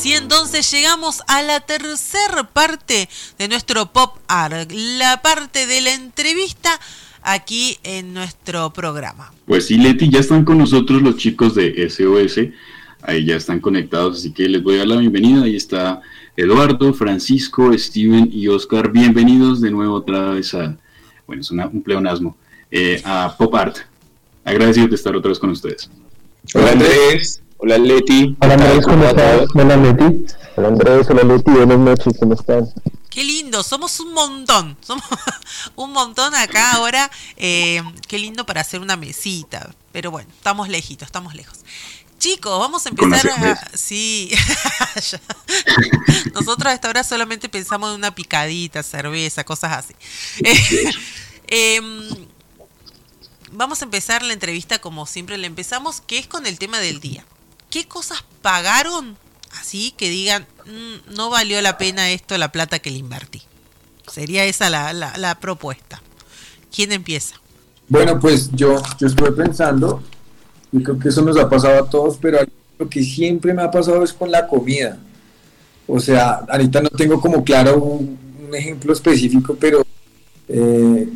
Así entonces llegamos a la tercera parte de nuestro Pop Art, la parte de la entrevista aquí en nuestro programa. Pues sí, Leti, ya están con nosotros los chicos de SOS, ahí ya están conectados, así que les voy a dar la bienvenida. Ahí está Eduardo, Francisco, Steven y Oscar. Bienvenidos de nuevo otra vez a, bueno, es un pleonasmo, eh, a Pop Art. Agradecido de estar otra vez con ustedes. Hola Andrés. Hola Leti. Hola Andrés, ¿cómo estás? Hola Leti. Hola Andrés, hola Leti, buenas noches, ¿cómo están? Qué lindo, somos un montón, somos un montón acá ahora. Eh, qué lindo para hacer una mesita, pero bueno, estamos lejitos, estamos lejos. Chicos, vamos a empezar a... Sí, nosotros a esta hora solamente pensamos en una picadita, cerveza, cosas así. eh, vamos a empezar la entrevista como siempre la empezamos, que es con el tema del día. ¿Qué cosas pagaron así que digan, mm, no valió la pena esto, la plata que le invertí? Sería esa la, la, propuesta. ¿Quién empieza? Bueno, pues yo, yo estuve pensando, y creo que eso nos ha pasado a todos, pero lo que siempre me ha pasado es con la comida. O sea, ahorita no tengo como claro un, ejemplo específico, pero eh,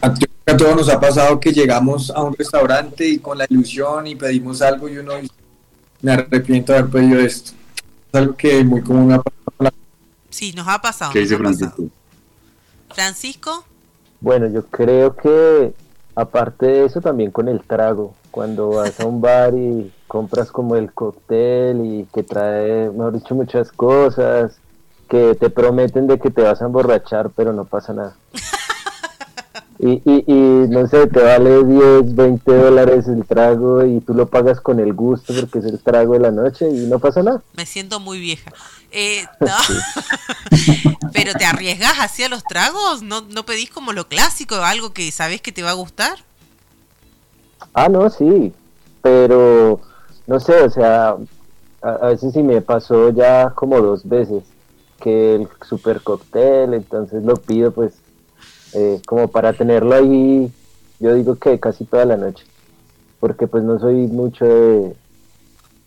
a, a, todos nos ha pasado que llegamos a un restaurante y con la ilusión y pedimos algo y uno me arrepiento de haber pedido esto. Es algo que muy común me ha pasado. Sí, nos ha pasado. ¿Qué dice Francisco? Francisco. Bueno, yo creo que aparte de eso también con el trago. Cuando vas a un bar y compras como el cóctel y que trae, mejor dicho, muchas cosas, que te prometen de que te vas a emborrachar, pero no pasa nada. Y, y, y, no sé, te vale 10, 20 dólares el trago y tú lo pagas con el gusto porque es el trago de la noche y no pasa nada. Me siento muy vieja. Eh, no. Pero te arriesgas hacia los tragos, ¿No, ¿no pedís como lo clásico, algo que sabes que te va a gustar? Ah, no, sí, pero no sé, o sea, a, a veces sí me pasó ya como dos veces que el super cóctel, entonces lo pido pues eh, como para tenerlo ahí, yo digo que casi toda la noche, porque pues no soy mucho de,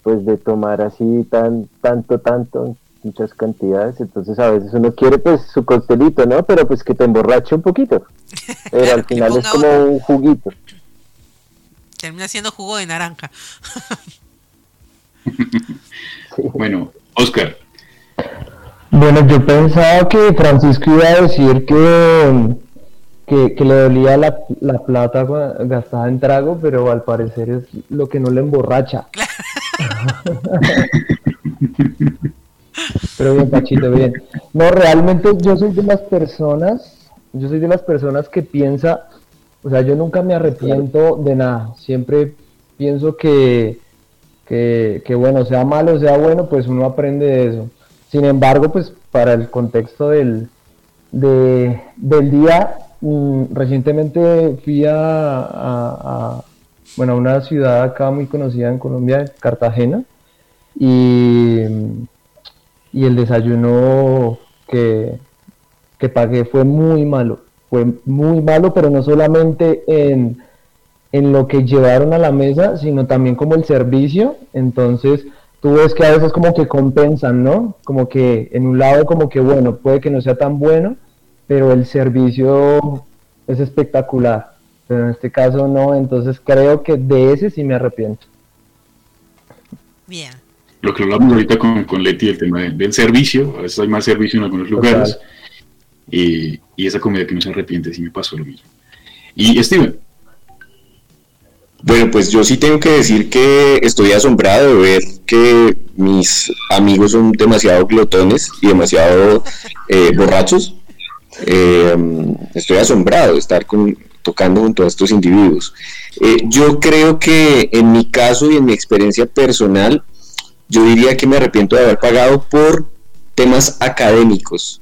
pues de tomar así tan, tanto, tanto, muchas cantidades, entonces a veces uno quiere pues su coctelito, ¿no? Pero pues que te emborrache un poquito, pero al final es como un juguito. Termina siendo jugo de naranja. Bueno, Oscar. Bueno, yo pensaba que Francisco iba a decir que que, le dolía la, la, plata gastada en trago, pero al parecer es lo que no le emborracha. pero bien, Pachito, bien. No, realmente yo soy de las personas, yo soy de las personas que piensa, o sea, yo nunca me arrepiento de nada, siempre pienso que, que, que bueno, sea malo, sea bueno, pues uno aprende de eso. Sin embargo, pues para el contexto del, de, del día, Mm, recientemente fui a, bueno, una ciudad acá muy conocida en Colombia, Cartagena, y, y el desayuno que, que pagué fue muy malo, fue muy malo, pero no solamente en, en lo que llevaron a la mesa, sino también como el servicio, entonces tú ves que a veces como que compensan, ¿no? Como que en un lado como que bueno, puede que no sea tan bueno, pero el servicio es espectacular. Pero en este caso no, entonces creo que de ese sí me arrepiento. Bien. Lo que hablamos ahorita con, con Leti, el tema del servicio, a veces hay más servicio en algunos lugares, y, y, esa comida que no se arrepiente, sí me pasó lo mismo. Y Steven. Bueno, pues yo sí tengo que decir que estoy asombrado de ver que mis amigos son demasiado glotones y demasiado eh, borrachos eh, estoy asombrado de estar con, tocando junto a estos individuos. Eh, yo creo que en mi caso y en mi experiencia personal, yo diría que me arrepiento de haber pagado por temas académicos,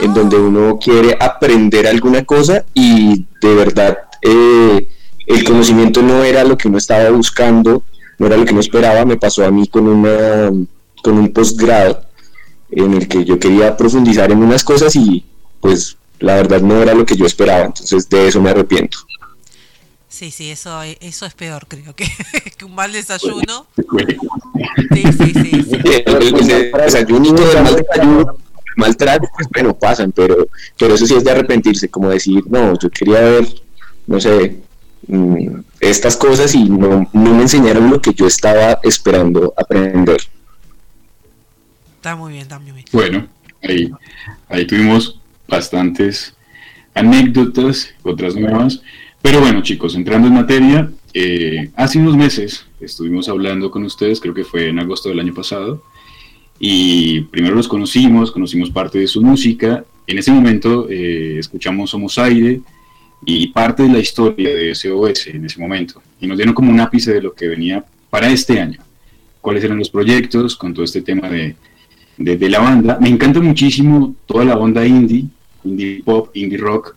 en donde uno quiere aprender alguna cosa y de verdad eh, el conocimiento no era lo que uno estaba buscando, no era lo que uno esperaba, me pasó a mí con, una, con un posgrado en el que yo quería profundizar en unas cosas y pues la verdad no era lo que yo esperaba, entonces de eso me arrepiento. Sí, sí, eso, eso es peor, creo que, un mal desayuno. Sí, sí, sí. El, desayuno el mal desayuno, mal trago, pues bueno, pasan, pero, pero eso sí es de arrepentirse, como decir, no, yo quería ver, no sé, mm, estas cosas y no, no me enseñaron lo que yo estaba esperando aprender. Está muy bien, está muy bien. Bueno, ahí, ahí tuvimos bastantes anécdotas, otras nuevas. Pero bueno, chicos, entrando en materia, eh, hace unos meses estuvimos hablando con ustedes, creo que fue en agosto del año pasado, y primero los conocimos, conocimos parte de su música. En ese momento eh, escuchamos Somos Aire y parte de la historia de SOS en ese momento, y nos dieron como un ápice de lo que venía para este año, cuáles eran los proyectos con todo este tema de, de la banda. Me encanta muchísimo toda la onda indie, indie pop, indie rock.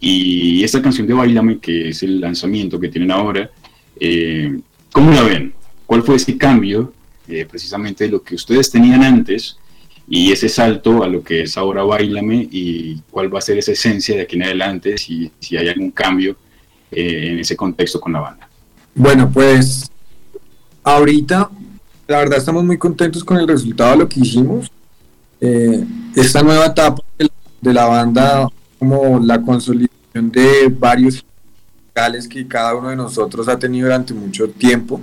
Y esta canción de Bailame, que es el lanzamiento que tienen ahora, eh, ¿cómo la ven? ¿Cuál fue ese cambio eh, precisamente de lo que ustedes tenían antes y ese salto a lo que es ahora Bailame y cuál va a ser esa esencia de aquí en adelante, si, si hay algún cambio eh, en ese contexto con la banda? Bueno, pues ahorita la verdad estamos muy contentos con el resultado de lo que hicimos. esta nueva etapa de la banda como la consolidación de varios musicales que cada uno de nosotros ha tenido durante mucho tiempo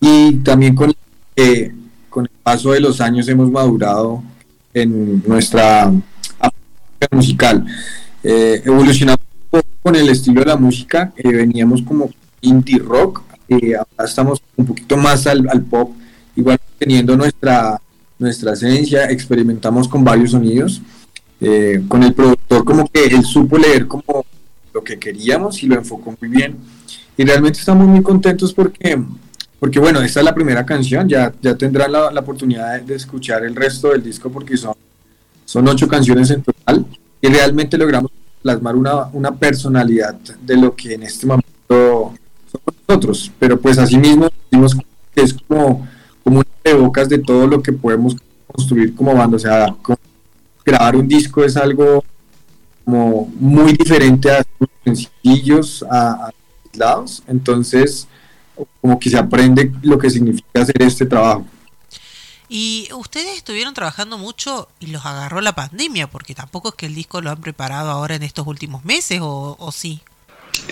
y también con, eh, con el paso de los años hemos madurado en nuestra musical. Eh, evolucionamos con el estilo de la música, eh, veníamos como indie rock, eh, ahora estamos un poquito más al, al, pop, igual teniendo nuestra, nuestra esencia, experimentamos con varios sonidos. Eh, con el productor como que él supo leer como lo que queríamos y lo enfocó muy bien. Y realmente estamos muy contentos porque, porque bueno, esta es la primera canción, ya, ya tendrán la, la oportunidad de, escuchar el resto del disco porque son, son ocho canciones en total y realmente logramos plasmar una, una personalidad de lo que en este momento somos nosotros. Pero pues así mismo que es como, como una de bocas de todo lo que podemos construir como banda, o sea, como grabar un disco es algo como muy diferente a los sencillos, a, a lados, entonces como que se aprende lo que significa hacer este trabajo. Y ustedes estuvieron trabajando mucho y los agarró la pandemia, porque tampoco es que el disco lo han preparado ahora en estos últimos meses, ¿o, o sí?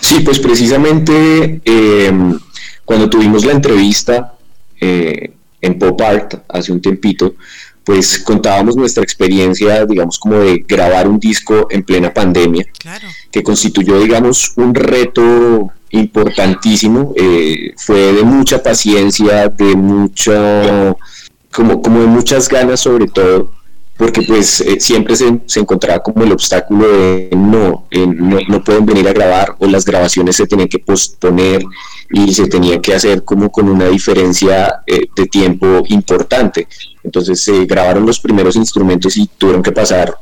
Sí, pues precisamente eh, cuando tuvimos la entrevista eh, en Pop Art hace un tiempito, pues contábamos nuestra experiencia, digamos, como de grabar un disco en plena pandemia, que constituyó, digamos, un reto importantísimo, eh, fue de mucha paciencia, de mucho, como, como de muchas ganas sobre todo, porque pues eh, siempre se, se, encontraba como el obstáculo de no, eh, no, pueden venir a grabar o las grabaciones se tenían que posponer y se tenía que hacer como con una diferencia eh, de tiempo importante. Entonces se grabaron los primeros instrumentos y tuvieron que pasar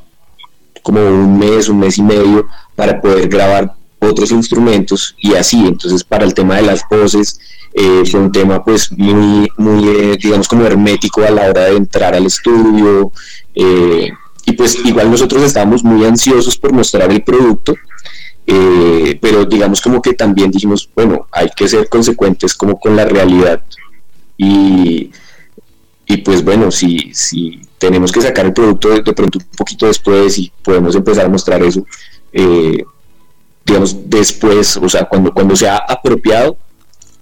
como un mes, un mes y medio para poder grabar otros instrumentos y así. Entonces para el tema de las voces eh, fue un tema pues muy, muy eh, digamos como hermético a la hora de entrar al estudio. Y pues igual nosotros estábamos muy ansiosos por mostrar el producto, eh, pero digamos como que también dijimos, bueno, hay que ser consecuentes como con la realidad. Y, y pues bueno, si, si tenemos que sacar el producto de, de, pronto un poquito después y podemos empezar a mostrar eso, eh, digamos, después, o sea, cuando, cuando sea apropiado,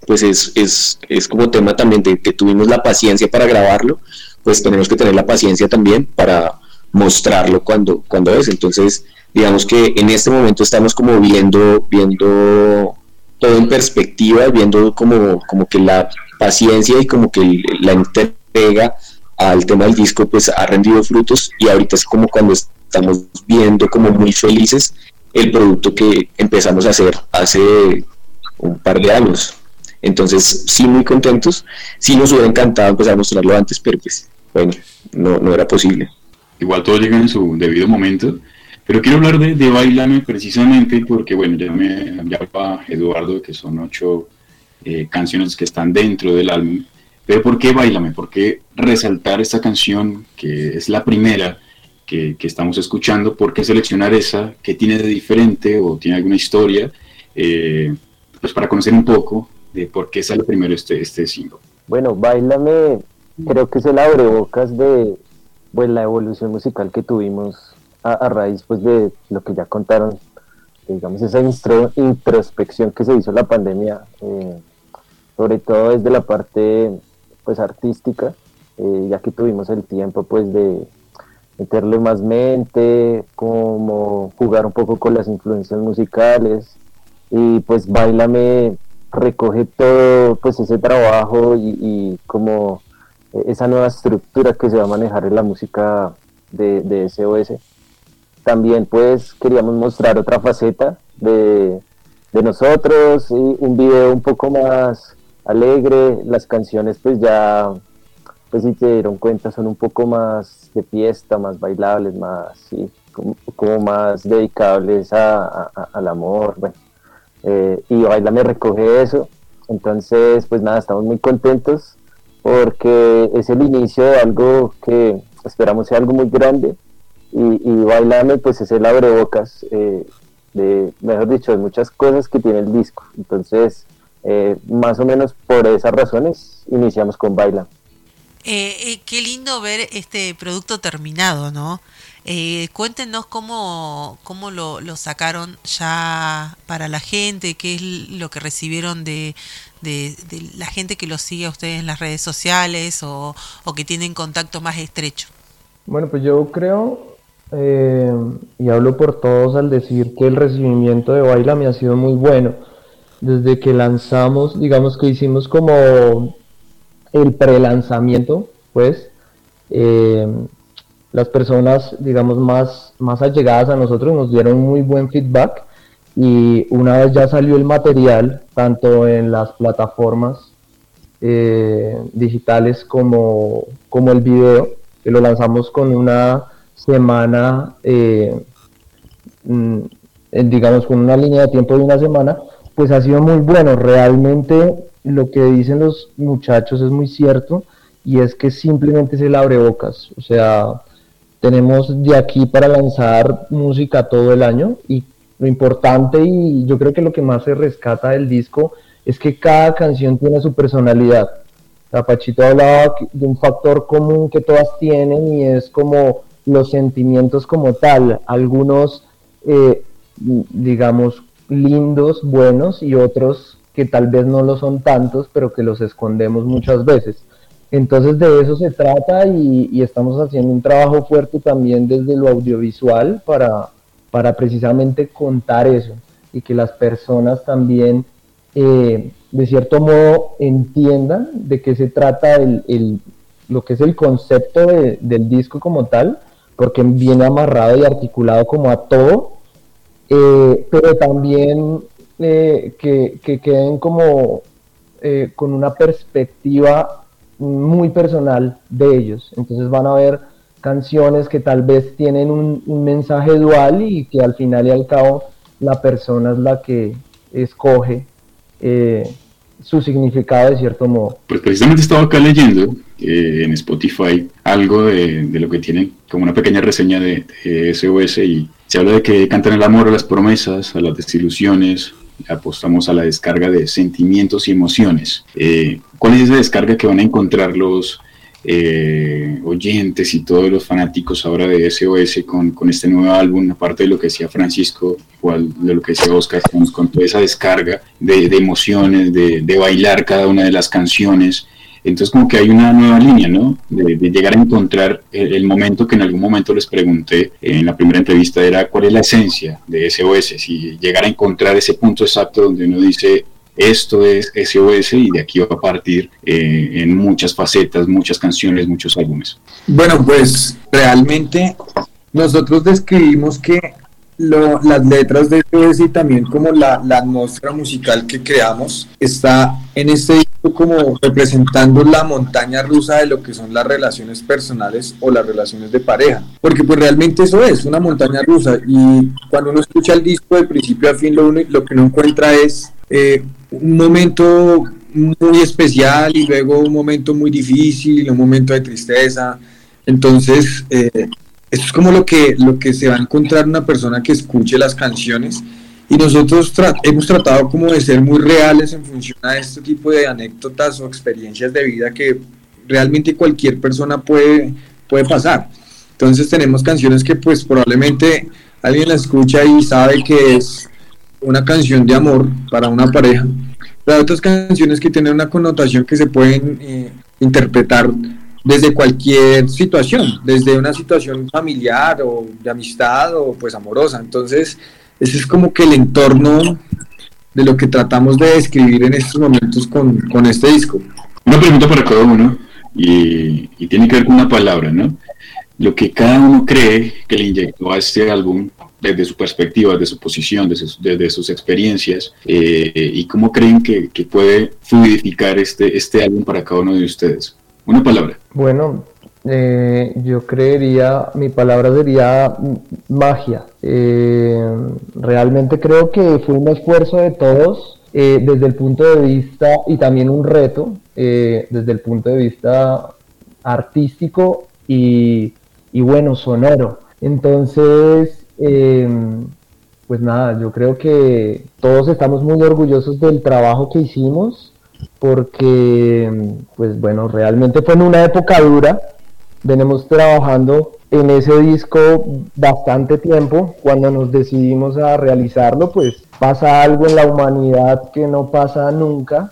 pues es, es, es como tema también de que tuvimos la paciencia para grabarlo, pues tenemos que tener la paciencia también para mostrarlo cuando, cuando es. Entonces, digamos que en este momento estamos como viendo, viendo todo en perspectiva, viendo como, como que la paciencia y como que la entrega al tema del disco pues ha rendido frutos y ahorita es como cuando estamos viendo como muy felices el producto que empezamos a hacer hace un par de años. Entonces, sí, muy contentos. Sí nos hubiera encantado empezar a mostrarlo antes, pero pues, bueno, no, no era posible. Igual todo llega en su debido momento. Pero quiero hablar de, de Bailame precisamente porque, bueno, ya me hablaba Eduardo que son ocho eh, canciones que están dentro del álbum. Pero ¿por qué Bailame? ¿Por qué resaltar esta canción que es la primera que, que estamos escuchando? ¿Por qué seleccionar esa? ¿Qué tiene de diferente o tiene alguna historia? Eh, pues para conocer un poco de por qué sale primero este, este single. Bueno, Bailame creo que es el abrebocas de pues, la evolución musical que tuvimos a, raíz pues de lo que ya contaron, digamos esa introspección que se hizo la pandemia, eh, sobre todo desde la parte pues artística, eh, ya que tuvimos el tiempo pues de meterle más mente, como jugar un poco con las influencias musicales y pues Bailame recoge todo pues ese trabajo y, como esa nueva estructura que se va a manejar en la música de, de SOS también pues queríamos mostrar otra faceta de, nosotros, y un video un poco más alegre, las canciones pues ya, pues si te dieron cuenta son un poco más de fiesta, más bailables, más, sí, como, más dedicables al amor, bueno, eh, y Baila me recoge eso, entonces pues nada, estamos muy contentos porque es el inicio de algo que esperamos sea algo muy grande y, Bailame pues es el abrebocas eh, de, mejor dicho, de muchas cosas que tiene el disco. Entonces, eh, más o menos por esas razones iniciamos con Baila. Eh, qué lindo ver este producto terminado, ¿no? cuéntenos cómo, cómo lo, lo, sacaron ya para la gente, qué es lo que recibieron de, de, la gente que los sigue a ustedes en las redes sociales o, o que tienen contacto más estrecho. Bueno, pues yo creo eh, y hablo por todos al decir que el recibimiento de Baila me ha sido muy bueno. Desde que lanzamos, digamos que hicimos como el pre-lanzamiento, pues, eh, las personas, digamos, más, más allegadas a nosotros nos dieron muy buen feedback y una vez ya salió el material, tanto en las plataformas eh, digitales como, como el video, que lo lanzamos con una semana, eh, mm, digamos con una línea de tiempo de una semana, pues ha sido muy bueno. Realmente lo que dicen los muchachos es muy cierto y es que simplemente es el abrebocas. O sea, tenemos de aquí para lanzar música todo el año y lo importante y yo creo que lo que más se rescata del disco es que cada canción tiene su personalidad. Pachito hablaba de un factor común que todas tienen y es como los sentimientos como tal, algunos, eh, digamos, lindos, buenos y otros que tal vez no lo son tantos, pero que los escondemos muchas veces. Entonces de eso se trata y, estamos haciendo un trabajo fuerte también desde lo audiovisual para, para precisamente contar eso y que las personas también eh, de cierto modo entiendan de qué se trata el, lo que es el concepto del disco como tal porque viene amarrado y articulado como a todo, eh, pero también eh, que, queden como eh, con una perspectiva muy personal de ellos. Entonces van a ver canciones que tal vez tienen un, mensaje dual y que al final y al cabo la persona es la que escoge su significado de cierto modo. Pues precisamente estaba acá leyendo eh, en Spotify algo de, lo que tiene como una pequeña reseña de, SOS y se habla de que cantan el amor a las promesas, a las desilusiones, apostamos a la descarga de sentimientos y emociones. Eh, ¿Cuál es esa descarga que van a encontrar los eh, oyentes y todos los fanáticos ahora de SOS con, con, este nuevo álbum, aparte de lo que decía Francisco, igual de lo que decía Oscar, con, toda esa descarga de, emociones, de, bailar cada una de las canciones. Entonces como que hay una nueva línea, ¿no? De, llegar a encontrar el, momento que en algún momento les pregunté en la primera entrevista era cuál es la esencia de SOS, si llegar a encontrar ese punto exacto donde uno dice esto es SOS y de aquí va a partir eh, en muchas facetas, muchas canciones, muchos álbumes. Bueno, pues realmente nosotros describimos que lo, las letras de SOS y también como la, la atmósfera musical que creamos está en este disco como representando la montaña rusa de lo que son las relaciones personales o las relaciones de pareja. Porque pues realmente eso es, una montaña rusa. Y cuando uno escucha el disco de principio a fin, lo, lo que uno encuentra es eh, un momento muy especial y luego un momento muy difícil, un momento de tristeza. Entonces, eh, esto es como lo que, lo que se va a encontrar una persona que escuche las canciones y nosotros hemos tratado como de ser muy reales en función a este tipo de anécdotas o experiencias de vida que realmente cualquier persona puede, puede pasar. Entonces tenemos canciones que pues probablemente alguien la escucha y sabe que es una canción de amor para una pareja, pero hay otras canciones que tienen una connotación que se pueden eh, interpretar desde cualquier situación, desde una situación familiar o de amistad o pues amorosa. Entonces, ese es como que el entorno de lo que tratamos de describir en estos momentos con, con este disco. Una pregunta para cada uno y, y, tiene que ver con una palabra, ¿no? Lo que cada uno cree que le inyectó a este álbum desde su perspectiva, desde su posición, desde, desde sus experiencias eh, y cómo creen que, que puede fluidificar este, este álbum para cada uno de ustedes. Una palabra. Bueno, eh, yo creería, mi palabra sería magia. Eh, realmente creo que fue un esfuerzo de todos eh, desde el punto de vista y también un reto desde el punto de vista artístico y, y bueno, sonoro. Entonces, pues nada, yo creo que todos estamos muy orgullosos del trabajo que hicimos porque, pues bueno, realmente fue en una época dura. Venimos trabajando en ese disco bastante tiempo. Cuando nos decidimos a realizarlo, pues pasa algo en la humanidad que no pasa nunca.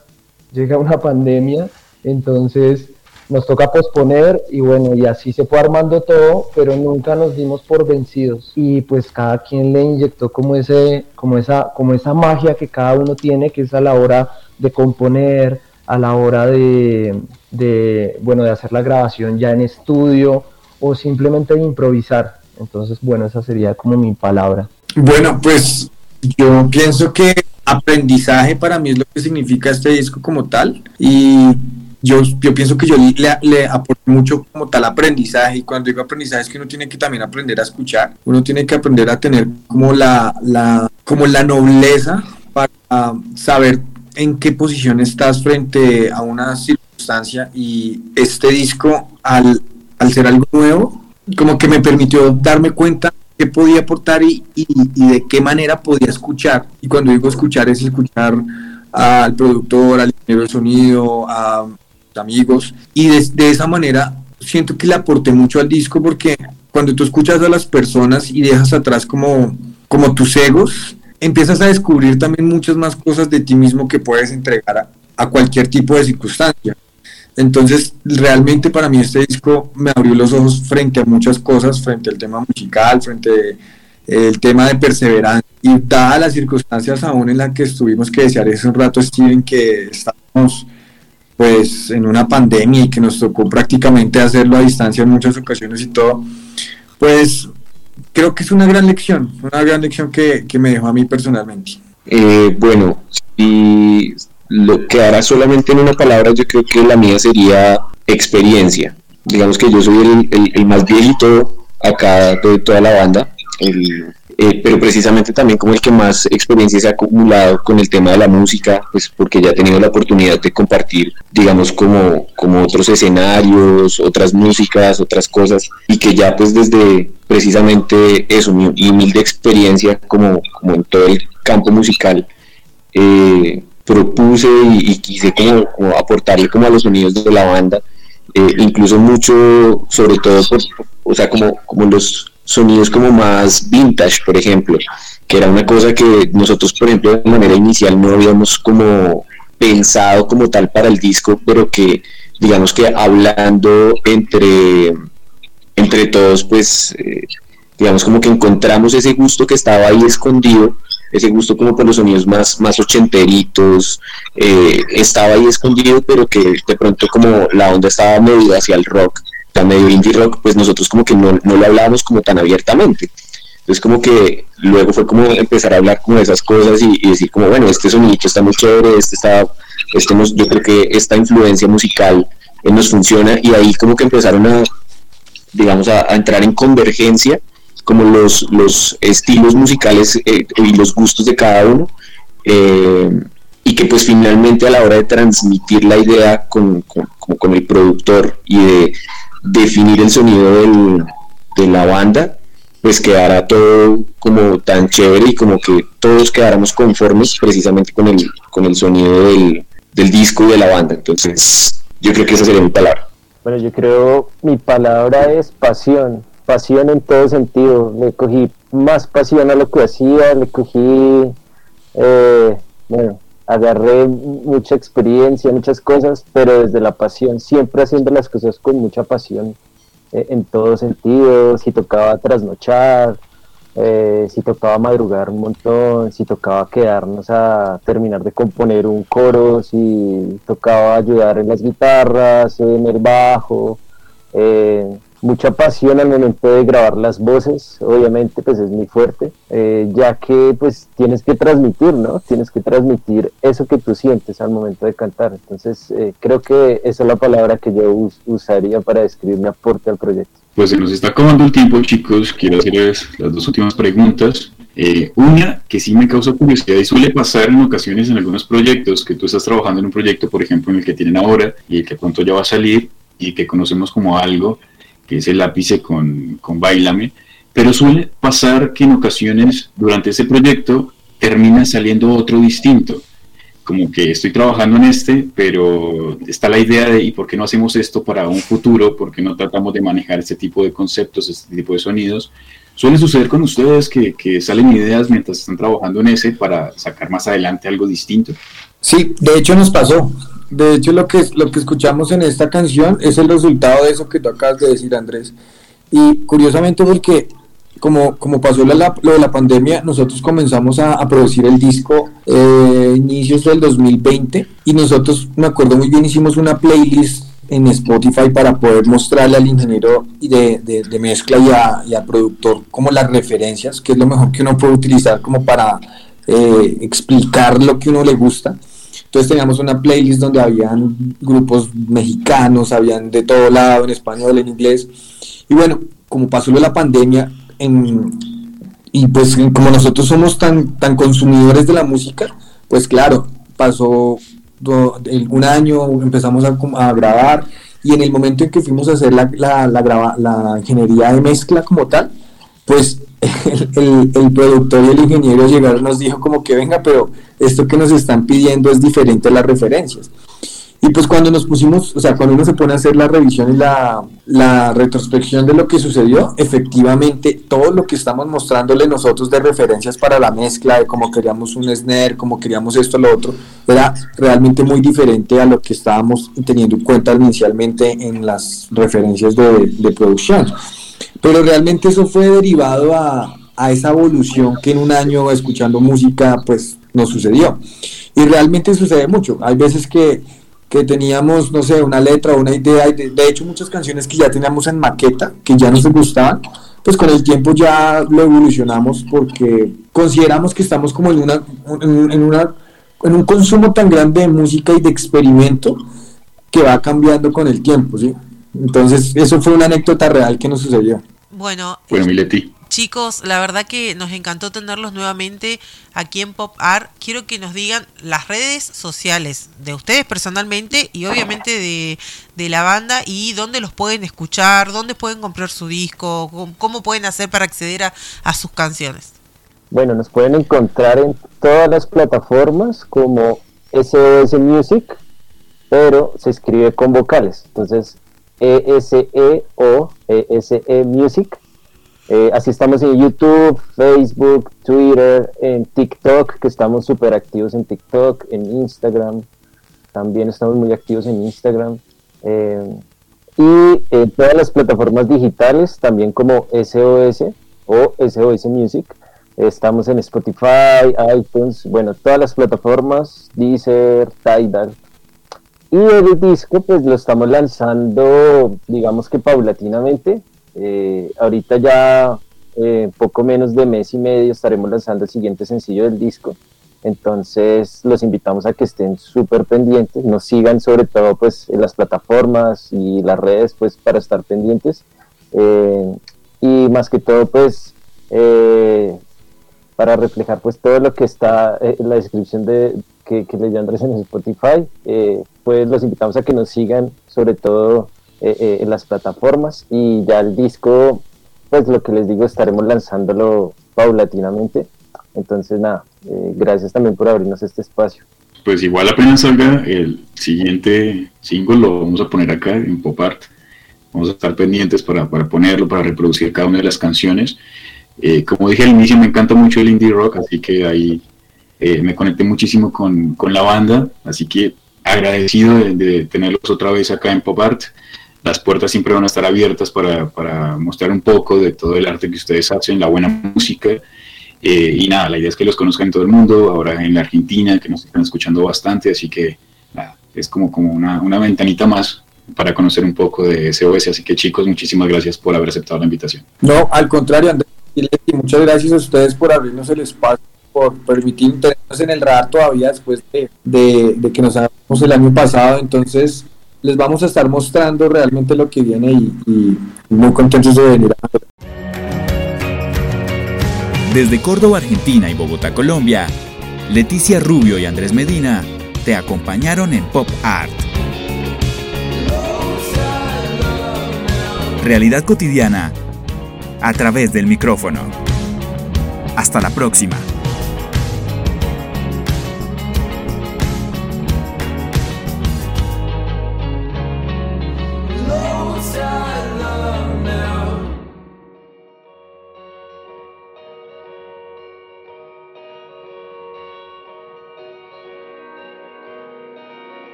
Llega una pandemia, entonces nos toca posponer y bueno, y así se fue armando todo, pero nunca nos dimos por vencidos. Y pues cada quien le inyectó como ese, como esa, como esa magia que cada uno tiene, que es a la hora de componer, a la hora de, de, bueno, de hacer la grabación ya en estudio o simplemente de improvisar. Entonces, bueno, esa sería como mi palabra. Bueno, pues yo pienso que aprendizaje para mí es lo que significa este disco como tal y yo, yo pienso que yo le, le aporto mucho como tal aprendizaje y cuando digo aprendizaje es que uno tiene que también aprender a escuchar, uno tiene que aprender a tener como la, la, como la nobleza para saber en qué posición estás frente a una circunstancia y este disco al, al ser algo nuevo como que me permitió darme cuenta qué podía aportar y, y, y de qué manera podía escuchar. Y cuando digo escuchar es escuchar al productor, al ingeniero de sonido, a amigos y de, esa manera siento que le aporté mucho al disco porque cuando tú escuchas a las personas y dejas atrás como, como tus egos, empiezas a descubrir también muchas más cosas de ti mismo que puedes entregar a, cualquier tipo de circunstancia. Entonces, realmente para mí este disco me abrió los ojos frente a muchas cosas, frente al tema musical, frente al tema de perseverancia. Y dadas las circunstancias aún en las que estuvimos, que desear hace un rato, Steven, que estábamos pues en una pandemia y que nos tocó prácticamente hacerlo a distancia en muchas ocasiones y todo, pues creo que es una gran lección, una gran lección que, que me dejó a mí personalmente. Eh, bueno, y lo que hará solamente en una palabra, yo creo que la mía sería experiencia. Digamos que yo soy el, el, el más viejito acá de toda la banda, eh, pero precisamente también como el que más experiencia se ha acumulado con el tema de la música, pues porque ya he tenido la oportunidad de compartir, digamos, como, como otros escenarios, otras músicas, otras cosas, y que ya pues desde precisamente eso, mi, mi humilde experiencia como, como en todo el campo musical, eh, propuse y, quise como, aportarle como a los sonidos de la banda, eh, incluso mucho, sobre todo, o sea, como, como los sonidos como más vintage, por ejemplo, que era una cosa que nosotros, por ejemplo, de manera inicial no habíamos como pensado como tal para el disco, pero que digamos que hablando entre, entre todos, pues eh, digamos como que encontramos ese gusto que estaba ahí escondido, ese gusto como por los sonidos más, más ochenteritos, eh, estaba ahí escondido, pero que de pronto como la onda estaba medio hacia el rock, tan medio indie rock, pues nosotros como que no, no lo hablábamos como tan abiertamente. Entonces como que luego fue como empezar a hablar como de esas cosas y, decir como, bueno, este sonido está muy chévere, este está, este yo creo que esta influencia musical eh, nos funciona y ahí como que empezaron a, digamos, a, entrar en convergencia como los, los estilos musicales eh, y los gustos de cada uno. Eh, y que pues finalmente a la hora de transmitir la idea con, con, el productor y de definir el sonido de la banda, pues quedara todo como tan chévere y como que todos quedáramos conformes precisamente con el, con el sonido del, del disco y de la banda. Entonces, yo creo que esa sería mi palabra. Bueno, yo creo mi palabra es pasión, pasión en todo sentido. Le cogí más pasión a lo que hacía, le cogí, eh, bueno, agarré mucha experiencia, muchas cosas, pero desde la pasión, siempre haciendo las cosas con mucha pasión eh, en todos sentidos, si tocaba trasnochar, eh, si tocaba madrugar un montón, si tocaba quedarnos a terminar de componer un coro, si tocaba ayudar en las guitarras, en el bajo, eh, mucha pasión al momento de grabar las voces, obviamente pues es muy fuerte, eh, ya que pues tienes que transmitir, ¿no? Tienes que transmitir eso que tú sientes al momento de cantar. Entonces eh, creo que esa es la palabra que yo usaría para describir mi aporte al proyecto. Pues se nos está acabando el tiempo chicos, quiero hacerles las dos últimas preguntas. Eh, una que sí me causa curiosidad y suele pasar en ocasiones en algunos proyectos, que tú estás trabajando en un proyecto, por ejemplo, en el que tienen ahora y el que pronto ya va a salir y que conocemos como algo, que es el lápice con, con Bailame, pero suele pasar que en ocasiones durante ese proyecto termina saliendo otro distinto, como que estoy trabajando en este, pero está la idea de, ¿y por qué no hacemos esto para un futuro? ¿Por qué no tratamos de manejar este tipo de conceptos, este tipo de sonidos? Suele suceder con ustedes que, que salen ideas mientras están trabajando en ese para sacar más adelante algo distinto. Sí, de hecho nos pasó. De hecho, lo que, lo que escuchamos en esta canción es el resultado de eso que tú acabas de decir, Andrés. Y curiosamente porque como, como pasó lo, de la pandemia, nosotros comenzamos a, producir el disco eh, inicios del 2020 y nosotros, me acuerdo muy bien, hicimos una playlist en Spotify para poder mostrarle al ingeniero de, de, mezcla y, al productor como las referencias, que es lo mejor que uno puede utilizar como para eh, explicar lo que uno le gusta. Entonces teníamos una playlist donde habían grupos mexicanos, habían de todo lado, en español, en inglés. Y bueno, como pasó la pandemia, y pues como nosotros somos tan, tan consumidores de la música, pues claro, pasó un año, empezamos a, grabar y en el momento en que fuimos a hacer la, la, la ingeniería de mezcla como tal, pues el, productor y el ingeniero llegaron nos dijo como que venga, pero esto que nos están pidiendo es diferente a las referencias. Y pues cuando nos pusimos, o sea, cuando uno se pone a hacer la revisión y la, la retrospección de lo que sucedió, efectivamente todo lo que estamos mostrándole nosotros de referencias para la mezcla, de cómo queríamos un snare, cómo queríamos esto, lo otro, era realmente muy diferente a lo que estábamos teniendo en cuenta inicialmente en las referencias de, de producción. Pero realmente eso fue derivado a, esa evolución que en un año escuchando música pues nos sucedió. Y realmente sucede mucho. Hay veces que, teníamos, no sé, una letra o una idea, y de, hecho muchas canciones que ya teníamos en maqueta, que ya nos gustaban, pues con el tiempo ya lo evolucionamos porque consideramos que estamos como en una, en, una, en un consumo tan grande de música y de experimento que va cambiando con el tiempo, ¿sí? Entonces, eso fue una anécdota real que nos sucedió. Bueno, bueno Mileti. chicos, la verdad que nos encantó tenerlos nuevamente aquí en Pop Art. Quiero que nos digan las redes sociales de ustedes personalmente y obviamente de, de la banda y dónde los pueden escuchar, dónde pueden comprar su disco, cómo pueden hacer para acceder a, a sus canciones. Bueno, nos pueden encontrar en todas las plataformas como SOS Music, pero se escribe con vocales. Entonces, e-S-E-O, E-S-E Music. Eh, así estamos en YouTube, Facebook, Twitter, en TikTok, que estamos súper activos en TikTok, en Instagram. También estamos muy activos en Instagram. Eh, y en todas las plataformas digitales, también como SOS o SOS Music. Estamos en Spotify, iTunes, bueno, todas las plataformas, Deezer, Tidal, y el disco pues lo estamos lanzando, digamos que paulatinamente. Eh, ahorita ya eh, poco menos de mes y medio estaremos lanzando el siguiente sencillo del disco. Entonces los invitamos a que estén súper pendientes, nos sigan sobre todo pues en las plataformas y las redes pues para estar pendientes. Eh, y más que todo pues para reflejar pues todo lo que está en la descripción de que, que leyó Andrés en Spotify, pues los invitamos a que nos sigan sobre todo en las plataformas y ya el disco pues lo que les digo, estaremos lanzándolo paulatinamente. Entonces, nada, eh, gracias también por abrirnos este espacio. Pues igual apenas salga el siguiente single, lo vamos a poner acá en Pop Art. Vamos a estar pendientes para, para ponerlo, para reproducir cada una de las canciones. Eh, como dije al inicio, me encanta mucho el indie rock, así que ahí eh, me conecté muchísimo con, con, la banda, así que agradecido de, tenerlos otra vez acá en Pop Art las puertas siempre van a estar abiertas para, para, mostrar un poco de todo el arte que ustedes hacen, la buena música. Eh, y nada, la idea es que los conozcan todo el mundo, ahora en la Argentina, que nos están escuchando bastante, así que es como, como una, una ventanita más para conocer un poco de SOS. Así que chicos, muchísimas gracias por haber aceptado la invitación. No, al contrario, Andrés, muchas gracias a ustedes por abrirnos el espacio, por permitirnos tenernos en el radar todavía después de, de, de que nos hagamos el año pasado. Entonces, les vamos a estar mostrando realmente lo que viene y, muy contentos de venir a Desde Córdoba, Argentina y Bogotá, Colombia, Leticia Rubio y Andrés Medina te acompañaron en Pop Art. Realidad cotidiana a través del micrófono. Hasta la próxima.